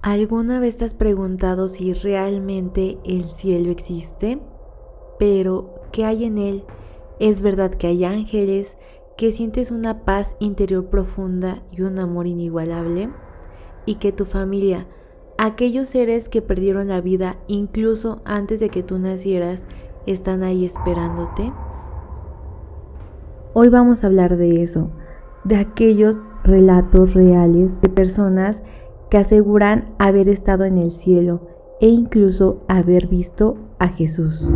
¿Alguna vez te has preguntado si realmente el cielo existe? Pero, ¿qué hay en él? ¿Es verdad que hay ángeles? ¿Que sientes una paz interior profunda y un amor inigualable? ¿Y que tu familia, aquellos seres que perdieron la vida incluso antes de que tú nacieras, están ahí esperándote? Hoy vamos a hablar de eso, de aquellos relatos reales de personas que aseguran haber estado en el cielo e incluso haber visto a Jesús.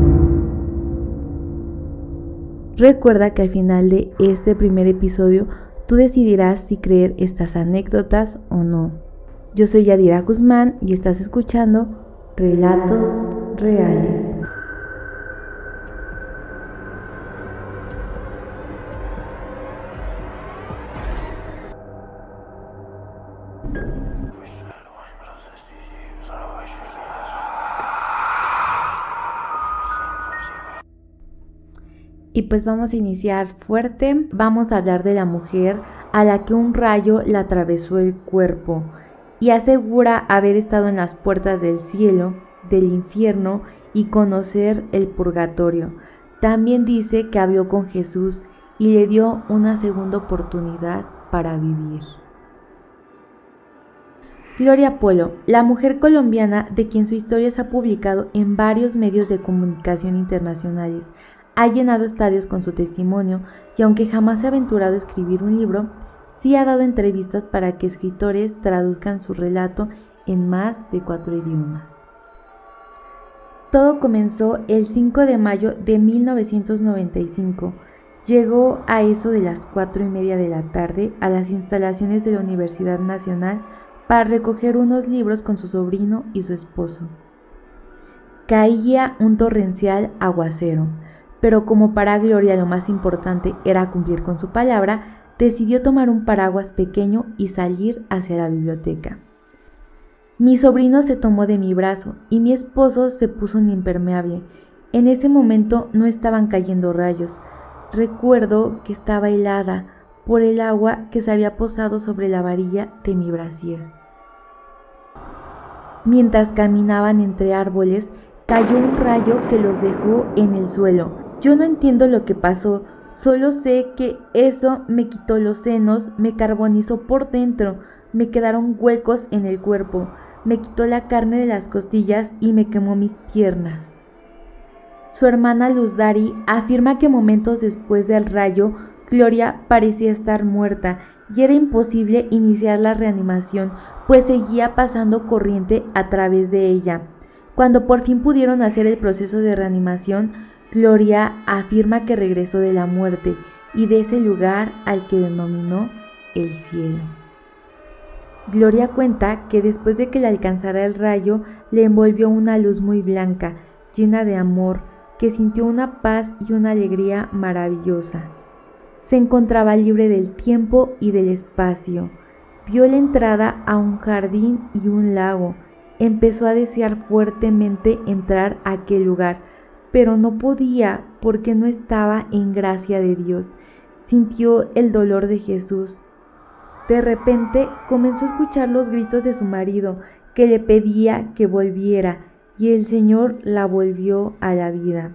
Recuerda que al final de este primer episodio tú decidirás si creer estas anécdotas o no. Yo soy Yadira Guzmán y estás escuchando Relatos Reales. Pues vamos a iniciar fuerte. Vamos a hablar de la mujer a la que un rayo le atravesó el cuerpo y asegura haber estado en las puertas del cielo, del infierno y conocer el purgatorio. También dice que habló con Jesús y le dio una segunda oportunidad para vivir. Gloria Polo, la mujer colombiana de quien su historia se ha publicado en varios medios de comunicación internacionales, ha llenado estadios con su testimonio y aunque jamás se ha aventurado a escribir un libro, sí ha dado entrevistas para que escritores traduzcan su relato en más de cuatro idiomas. Todo comenzó el 5 de mayo de 1995. Llegó a eso de las cuatro y media de la tarde a las instalaciones de la Universidad Nacional para recoger unos libros con su sobrino y su esposo. Caía un torrencial aguacero pero como para Gloria lo más importante era cumplir con su palabra, decidió tomar un paraguas pequeño y salir hacia la biblioteca. Mi sobrino se tomó de mi brazo y mi esposo se puso un impermeable. En ese momento no estaban cayendo rayos. Recuerdo que estaba helada por el agua que se había posado sobre la varilla de mi brasier. Mientras caminaban entre árboles, cayó un rayo que los dejó en el suelo. Yo no entiendo lo que pasó, solo sé que eso me quitó los senos, me carbonizó por dentro, me quedaron huecos en el cuerpo, me quitó la carne de las costillas y me quemó mis piernas. Su hermana Luz Dari afirma que momentos después del rayo, Gloria parecía estar muerta y era imposible iniciar la reanimación, pues seguía pasando corriente a través de ella. Cuando por fin pudieron hacer el proceso de reanimación, Gloria afirma que regresó de la muerte y de ese lugar al que denominó el cielo. Gloria cuenta que después de que le alcanzara el rayo, le envolvió una luz muy blanca, llena de amor, que sintió una paz y una alegría maravillosa. Se encontraba libre del tiempo y del espacio. Vio la entrada a un jardín y un lago. Empezó a desear fuertemente entrar a aquel lugar, pero no podía porque no estaba en gracia de Dios. Sintió el dolor de Jesús. De repente comenzó a escuchar los gritos de su marido, que le pedía que volviera, y el Señor la volvió a la vida.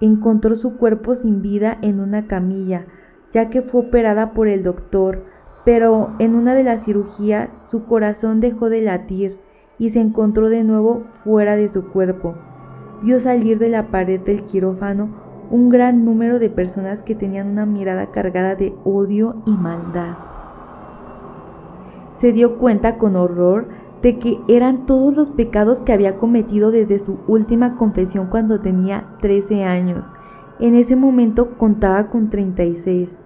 Encontró su cuerpo sin vida en una camilla, ya que fue operada por el doctor, pero en una de las cirugías su corazón dejó de latir y se encontró de nuevo fuera de su cuerpo vio salir de la pared del quirófano un gran número de personas que tenían una mirada cargada de odio y maldad. Se dio cuenta con horror de que eran todos los pecados que había cometido desde su última confesión cuando tenía 13 años. En ese momento contaba con 36.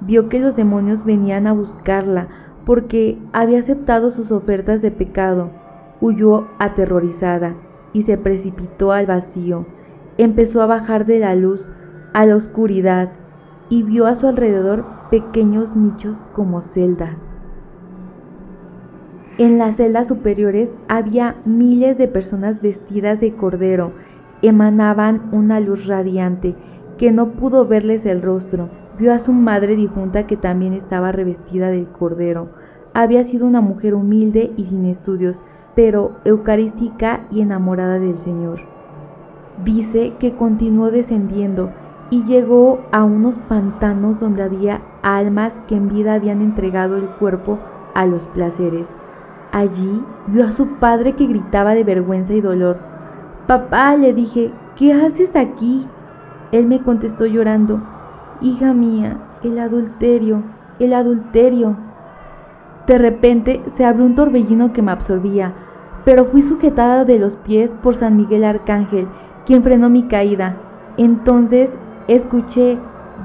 Vio que los demonios venían a buscarla porque había aceptado sus ofertas de pecado. Huyó aterrorizada y se precipitó al vacío. Empezó a bajar de la luz a la oscuridad y vio a su alrededor pequeños nichos como celdas. En las celdas superiores había miles de personas vestidas de cordero. Emanaban una luz radiante que no pudo verles el rostro. Vio a su madre difunta que también estaba revestida del cordero. Había sido una mujer humilde y sin estudios, pero eucarística y enamorada del Señor. Dice que continuó descendiendo y llegó a unos pantanos donde había almas que en vida habían entregado el cuerpo a los placeres. Allí vio a su padre que gritaba de vergüenza y dolor. Papá, le dije, ¿qué haces aquí? Él me contestó llorando, Hija mía, el adulterio, el adulterio. De repente se abrió un torbellino que me absorbía, pero fui sujetada de los pies por San Miguel Arcángel, quien frenó mi caída. Entonces escuché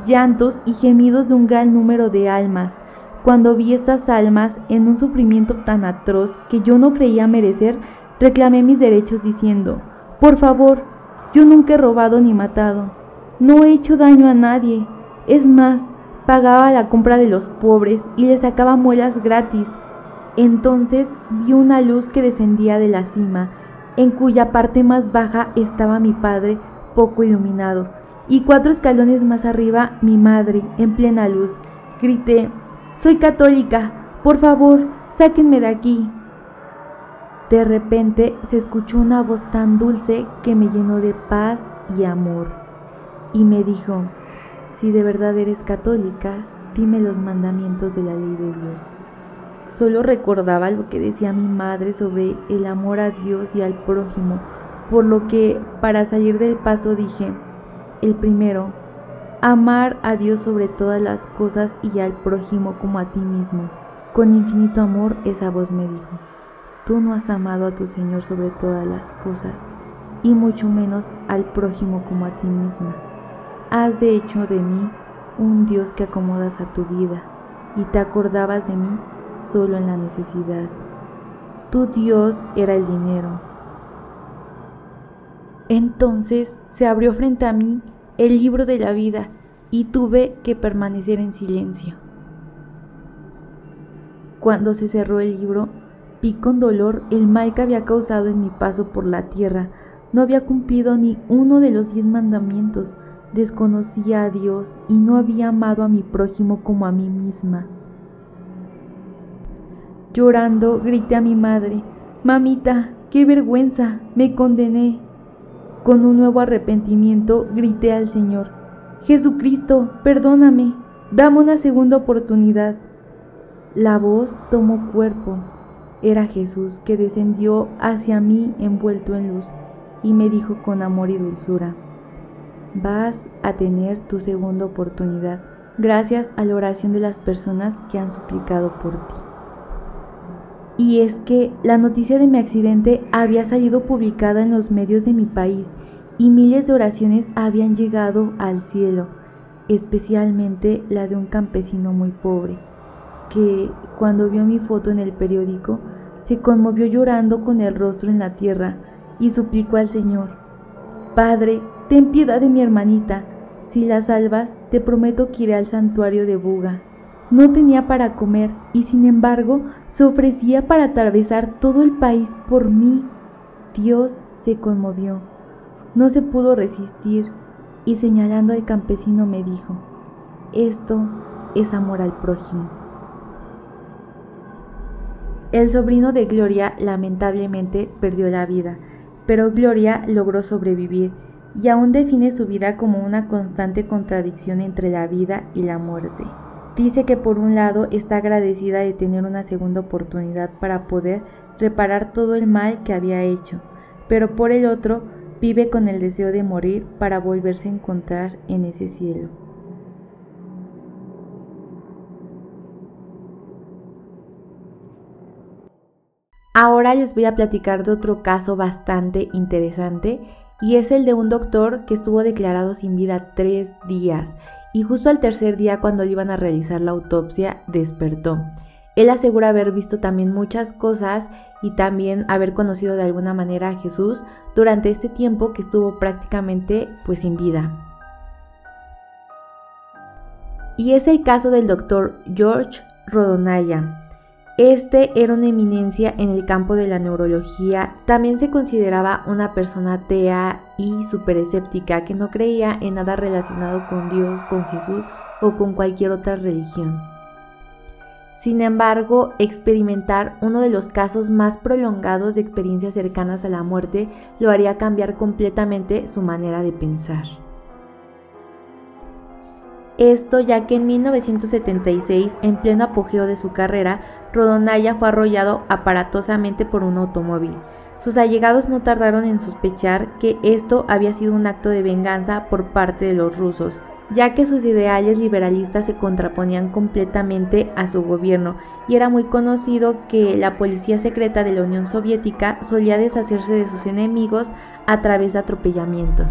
llantos y gemidos de un gran número de almas. Cuando vi estas almas en un sufrimiento tan atroz que yo no creía merecer, reclamé mis derechos diciendo, por favor, yo nunca he robado ni matado, no he hecho daño a nadie, es más, pagaba la compra de los pobres y les sacaba muelas gratis. Entonces vi una luz que descendía de la cima, en cuya parte más baja estaba mi padre, poco iluminado, y cuatro escalones más arriba mi madre, en plena luz. Grité, Soy católica, por favor, sáquenme de aquí. De repente se escuchó una voz tan dulce que me llenó de paz y amor, y me dijo, si de verdad eres católica, dime los mandamientos de la ley de Dios. Solo recordaba lo que decía mi madre sobre el amor a Dios y al prójimo, por lo que para salir del paso dije, el primero, amar a Dios sobre todas las cosas y al prójimo como a ti mismo. Con infinito amor esa voz me dijo, tú no has amado a tu Señor sobre todas las cosas, y mucho menos al prójimo como a ti misma has de hecho de mí un Dios que acomodas a tu vida y te acordabas de mí solo en la necesidad. Tu Dios era el dinero. Entonces se abrió frente a mí el libro de la vida y tuve que permanecer en silencio. Cuando se cerró el libro, vi con dolor el mal que había causado en mi paso por la tierra. No había cumplido ni uno de los diez mandamientos, desconocía a Dios y no había amado a mi prójimo como a mí misma. Llorando, grité a mi madre, Mamita, qué vergüenza, me condené. Con un nuevo arrepentimiento grité al Señor, Jesucristo, perdóname, dame una segunda oportunidad. La voz tomó cuerpo. Era Jesús que descendió hacia mí envuelto en luz y me dijo con amor y dulzura, vas a tener tu segunda oportunidad gracias a la oración de las personas que han suplicado por ti. Y es que la noticia de mi accidente había salido publicada en los medios de mi país y miles de oraciones habían llegado al cielo, especialmente la de un campesino muy pobre, que cuando vio mi foto en el periódico se conmovió llorando con el rostro en la tierra y suplicó al Señor, Padre, Ten piedad de mi hermanita. Si la salvas, te prometo que iré al santuario de Buga. No tenía para comer y sin embargo se ofrecía para atravesar todo el país por mí. Dios se conmovió. No se pudo resistir y señalando al campesino me dijo, esto es amor al prójimo. El sobrino de Gloria lamentablemente perdió la vida, pero Gloria logró sobrevivir y aún define su vida como una constante contradicción entre la vida y la muerte. Dice que por un lado está agradecida de tener una segunda oportunidad para poder reparar todo el mal que había hecho, pero por el otro vive con el deseo de morir para volverse a encontrar en ese cielo. Ahora les voy a platicar de otro caso bastante interesante y es el de un doctor que estuvo declarado sin vida tres días y justo al tercer día cuando iban a realizar la autopsia despertó. Él asegura haber visto también muchas cosas y también haber conocido de alguna manera a Jesús durante este tiempo que estuvo prácticamente pues sin vida. Y es el caso del doctor George Rodonaya, este era una eminencia en el campo de la neurología. También se consideraba una persona atea y super escéptica que no creía en nada relacionado con Dios, con Jesús o con cualquier otra religión. Sin embargo, experimentar uno de los casos más prolongados de experiencias cercanas a la muerte lo haría cambiar completamente su manera de pensar. Esto ya que en 1976, en pleno apogeo de su carrera, Rodonaya fue arrollado aparatosamente por un automóvil. Sus allegados no tardaron en sospechar que esto había sido un acto de venganza por parte de los rusos, ya que sus ideales liberalistas se contraponían completamente a su gobierno y era muy conocido que la policía secreta de la Unión Soviética solía deshacerse de sus enemigos a través de atropellamientos.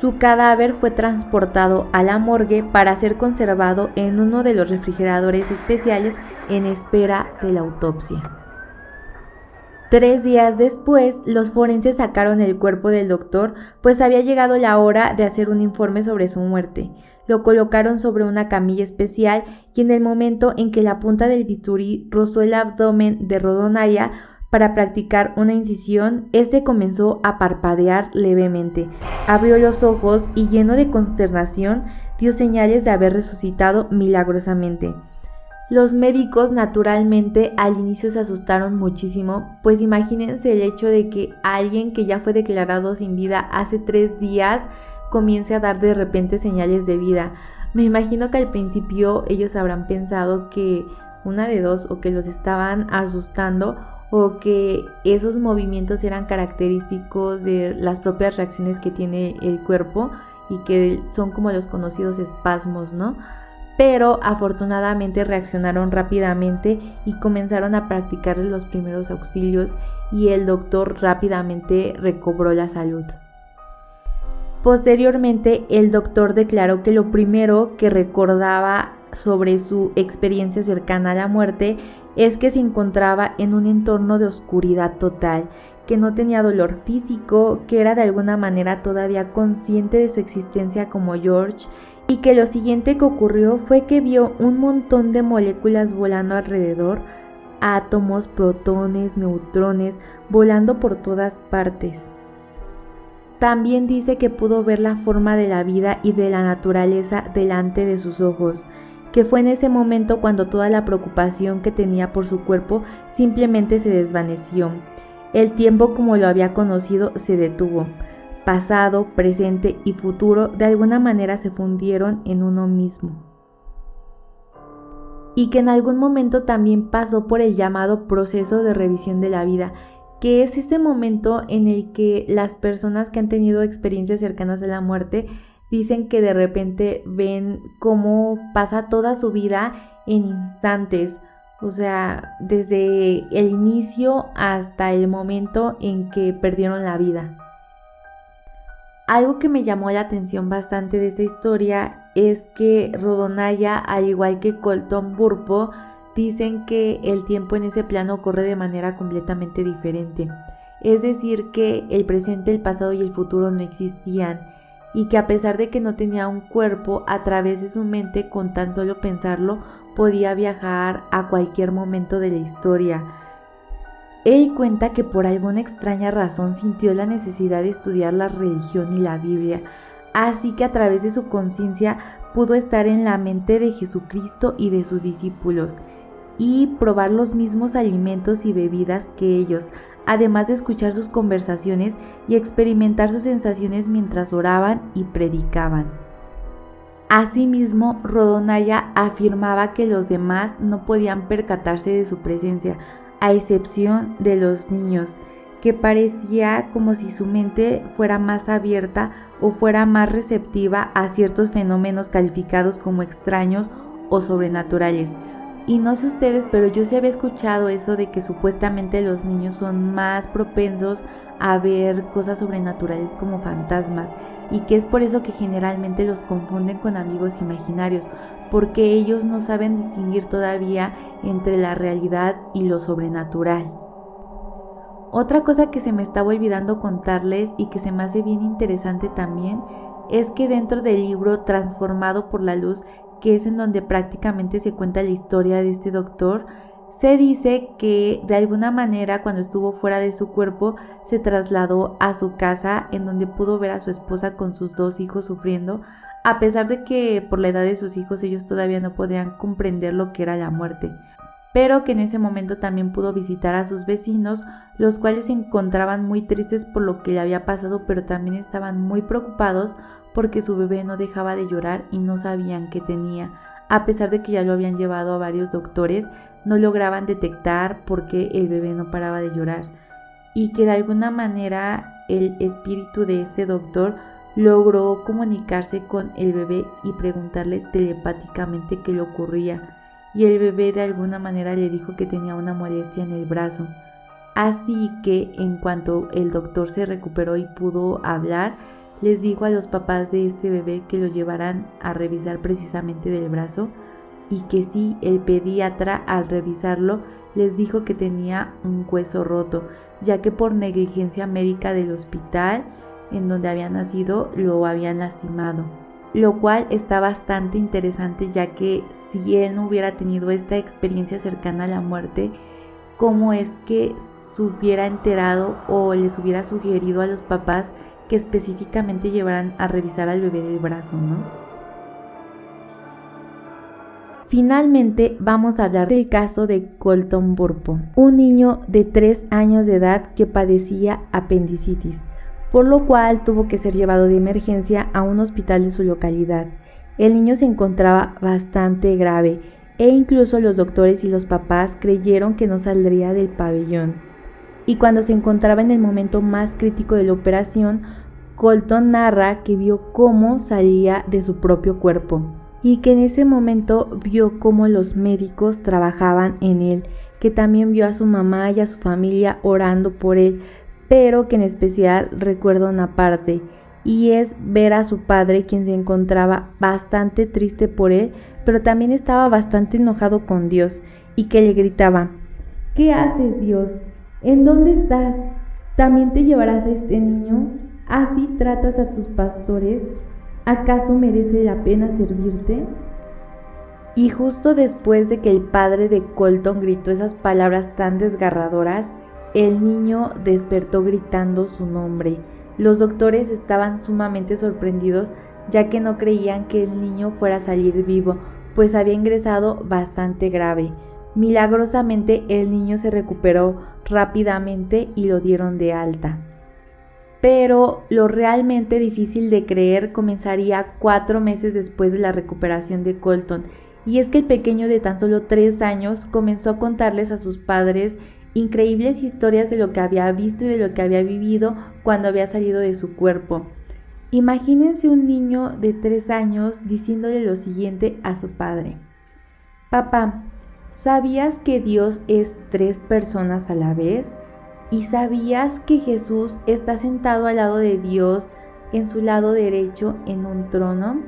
Su cadáver fue transportado a la morgue para ser conservado en uno de los refrigeradores especiales en espera de la autopsia. Tres días después, los forenses sacaron el cuerpo del doctor, pues había llegado la hora de hacer un informe sobre su muerte. Lo colocaron sobre una camilla especial y en el momento en que la punta del bisturí rozó el abdomen de Rodonaya, para practicar una incisión, este comenzó a parpadear levemente, abrió los ojos y lleno de consternación dio señales de haber resucitado milagrosamente. Los médicos naturalmente al inicio se asustaron muchísimo, pues imagínense el hecho de que alguien que ya fue declarado sin vida hace tres días comience a dar de repente señales de vida. Me imagino que al principio ellos habrán pensado que una de dos o que los estaban asustando o que esos movimientos eran característicos de las propias reacciones que tiene el cuerpo y que son como los conocidos espasmos, ¿no? Pero afortunadamente reaccionaron rápidamente y comenzaron a practicar los primeros auxilios y el doctor rápidamente recobró la salud. Posteriormente, el doctor declaró que lo primero que recordaba sobre su experiencia cercana a la muerte es que se encontraba en un entorno de oscuridad total, que no tenía dolor físico, que era de alguna manera todavía consciente de su existencia como George y que lo siguiente que ocurrió fue que vio un montón de moléculas volando alrededor, átomos, protones, neutrones, volando por todas partes. También dice que pudo ver la forma de la vida y de la naturaleza delante de sus ojos, que fue en ese momento cuando toda la preocupación que tenía por su cuerpo simplemente se desvaneció. El tiempo como lo había conocido se detuvo. Pasado, presente y futuro de alguna manera se fundieron en uno mismo. Y que en algún momento también pasó por el llamado proceso de revisión de la vida, que es ese momento en el que las personas que han tenido experiencias cercanas a la muerte dicen que de repente ven cómo pasa toda su vida en instantes, o sea, desde el inicio hasta el momento en que perdieron la vida. Algo que me llamó la atención bastante de esta historia es que Rodonaya, al igual que Colton Burpo, dicen que el tiempo en ese plano corre de manera completamente diferente. Es decir, que el presente, el pasado y el futuro no existían y que a pesar de que no tenía un cuerpo, a través de su mente, con tan solo pensarlo, podía viajar a cualquier momento de la historia. Él cuenta que por alguna extraña razón sintió la necesidad de estudiar la religión y la Biblia, así que a través de su conciencia pudo estar en la mente de Jesucristo y de sus discípulos y probar los mismos alimentos y bebidas que ellos, además de escuchar sus conversaciones y experimentar sus sensaciones mientras oraban y predicaban. Asimismo, Rodonaya afirmaba que los demás no podían percatarse de su presencia, a excepción de los niños, que parecía como si su mente fuera más abierta o fuera más receptiva a ciertos fenómenos calificados como extraños o sobrenaturales, y no sé ustedes, pero yo sí había escuchado eso de que supuestamente los niños son más propensos a ver cosas sobrenaturales como fantasmas y que es por eso que generalmente los confunden con amigos imaginarios, porque ellos no saben distinguir todavía entre la realidad y lo sobrenatural. Otra cosa que se me estaba olvidando contarles y que se me hace bien interesante también es que dentro del libro Transformado por la Luz que es en donde prácticamente se cuenta la historia de este doctor, Se dice que de alguna manera cuando estuvo fuera de su cuerpo se trasladó a su casa en donde pudo ver a su esposa con sus dos hijos sufriendo, a pesar de que por la edad de sus hijos ellos todavía no podían comprender lo que era la muerte, pero que en ese momento también pudo visitar a sus vecinos, los cuales se encontraban muy tristes por lo que le había pasado, pero también estaban muy preocupados porque su bebé no dejaba de llorar y no sabían qué tenía. A pesar de que ya lo habían llevado a varios doctores, no lograban detectar por qué el bebé no paraba de llorar. Y que de alguna manera el espíritu de este doctor logró comunicarse con el bebé y preguntarle telepáticamente qué le ocurría. Y el bebé de alguna manera le dijo que tenía una molestia en el brazo. Así que en cuanto el doctor se recuperó y pudo hablar, les dijo a los papás de este bebé que lo llevaran a revisar precisamente del brazo y que sí, el pediatra al revisarlo les dijo que tenía un hueso roto, ya que por negligencia médica del hospital en donde había nacido lo habían lastimado. Lo cual está bastante interesante ya que si él no hubiera tenido esta experiencia cercana a la muerte, ¿cómo es que se hubiera enterado o les hubiera sugerido a los papás que específicamente llevaran a revisar al bebé del brazo, ¿no? Finalmente vamos a hablar del caso de Colton Burpo, un niño de 3 años de edad que padecía apendicitis, por lo cual tuvo que ser llevado de emergencia a un hospital de su localidad. El niño se encontraba bastante grave e incluso los doctores y los papás creyeron que no saldría del pabellón. Y cuando se encontraba en el momento más crítico de la operación, Colton narra que vio cómo salía de su propio cuerpo y que en ese momento vio cómo los médicos trabajaban en él, que también vio a su mamá y a su familia orando por él, pero que en especial recuerda una parte, y es ver a su padre quien se encontraba bastante triste por él, pero también estaba bastante enojado con Dios, y que le gritaba, ¿qué haces Dios? ¿En dónde estás? ¿También te llevarás a este niño? ¿Así tratas a tus pastores? ¿Acaso merece la pena servirte? Y justo después de que el padre de Colton gritó esas palabras tan desgarradoras, el niño despertó gritando su nombre. Los doctores estaban sumamente sorprendidos ya que no creían que el niño fuera a salir vivo, pues había ingresado bastante grave. Milagrosamente el niño se recuperó rápidamente y lo dieron de alta pero lo realmente difícil de creer comenzaría cuatro meses después de la recuperación de Colton, y es que el pequeño de tan solo tres años comenzó a contarles a sus padres increíbles historias de lo que había visto y de lo que había vivido cuando había salido de su cuerpo. Imagínense un niño de tres años diciéndole lo siguiente a su padre. Papá, ¿sabías que Dios es tres personas a la vez? ¿Y sabías que Jesús está sentado al lado de Dios en su lado derecho en un trono?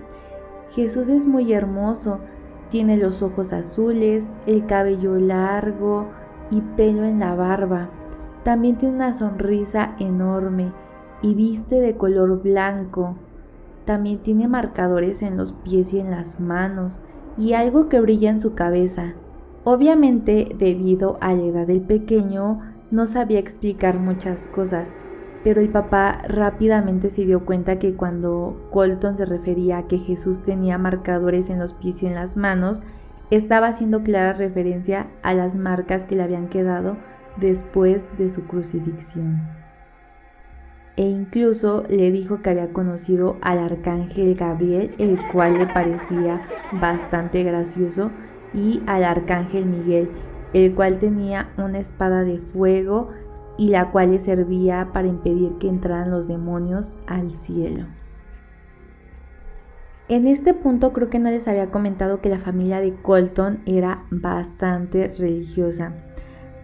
Jesús es muy hermoso, tiene los ojos azules, el cabello largo y pelo en la barba. También tiene una sonrisa enorme y viste de color blanco. También tiene marcadores en los pies y en las manos y algo que brilla en su cabeza. Obviamente, debido a la edad del pequeño, no sabía explicar muchas cosas, pero el papá rápidamente se dio cuenta que cuando Colton se refería a que Jesús tenía marcadores en los pies y en las manos, estaba haciendo clara referencia a las marcas que le habían quedado después de su crucifixión. E incluso le dijo que había conocido al arcángel Gabriel, el cual le parecía bastante gracioso, y al arcángel Miguel, el cual tenía una espada de fuego y la cual le servía para impedir que entraran los demonios al cielo. En este punto creo que no les había comentado que la familia de Colton era bastante religiosa.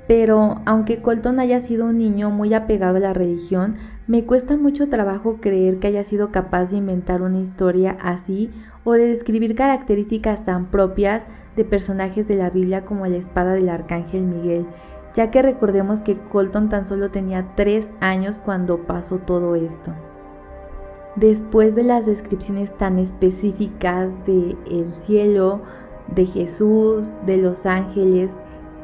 Pero aunque Colton haya sido un niño muy apegado a la religión, me cuesta mucho trabajo creer que haya sido capaz de inventar una historia así o de describir características tan propias de personajes de la Biblia como la espada del arcángel Miguel, ya que recordemos que Colton tan solo tenía tres años cuando pasó todo esto. Después de las descripciones tan específicas de el cielo, de Jesús, de los ángeles,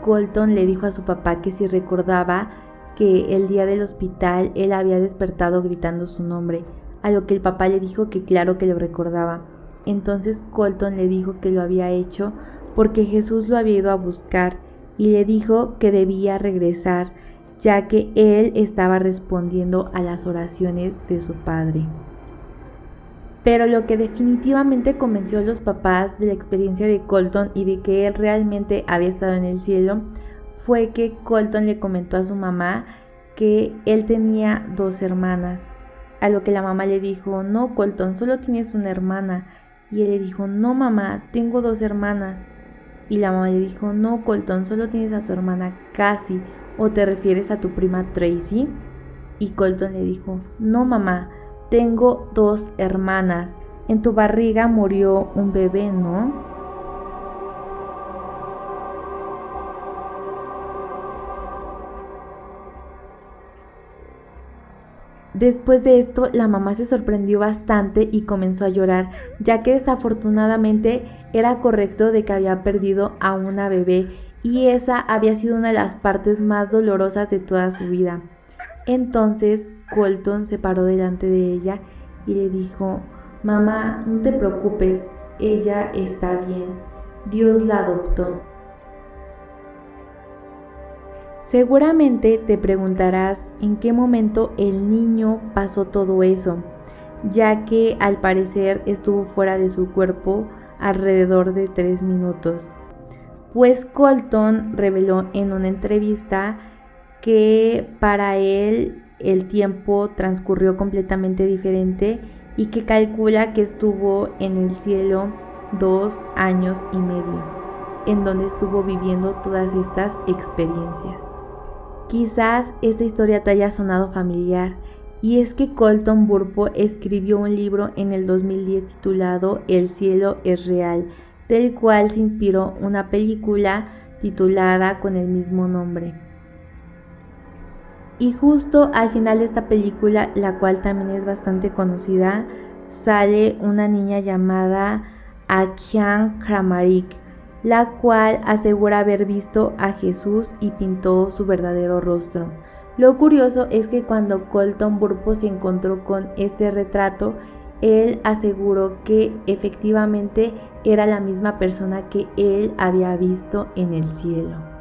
Colton le dijo a su papá que si recordaba que el día del hospital él había despertado gritando su nombre, a lo que el papá le dijo que claro que lo recordaba. Entonces Colton le dijo que lo había hecho porque Jesús lo había ido a buscar y le dijo que debía regresar ya que él estaba respondiendo a las oraciones de su padre. Pero lo que definitivamente convenció a los papás de la experiencia de Colton y de que él realmente había estado en el cielo fue que Colton le comentó a su mamá que él tenía dos hermanas. A lo que la mamá le dijo, no Colton, solo tienes una hermana. Y él le dijo, no mamá, tengo dos hermanas. Y la mamá le dijo, no Colton, solo tienes a tu hermana casi. ¿O te refieres a tu prima Tracy? Y Colton le dijo, no mamá, tengo dos hermanas. En tu barriga murió un bebé, ¿no? Después de esto, la mamá se sorprendió bastante y comenzó a llorar, ya que desafortunadamente era correcto de que había perdido a una bebé y esa había sido una de las partes más dolorosas de toda su vida. Entonces Colton se paró delante de ella y le dijo, Mamá, no te preocupes, ella está bien, Dios la adoptó. Seguramente te preguntarás en qué momento el niño pasó todo eso, ya que al parecer estuvo fuera de su cuerpo alrededor de tres minutos. Pues Colton reveló en una entrevista que para él el tiempo transcurrió completamente diferente y que calcula que estuvo en el cielo dos años y medio, en donde estuvo viviendo todas estas experiencias. Quizás esta historia te haya sonado familiar, y es que Colton Burpo escribió un libro en el 2010 titulado El cielo es real, del cual se inspiró una película titulada con el mismo nombre. Y justo al final de esta película, la cual también es bastante conocida, sale una niña llamada Akhian Kramarik, la cual asegura haber visto a Jesús y pintó su verdadero rostro. Lo curioso es que cuando Colton Burpo se encontró con este retrato, él aseguró que efectivamente era la misma persona que él había visto en el cielo.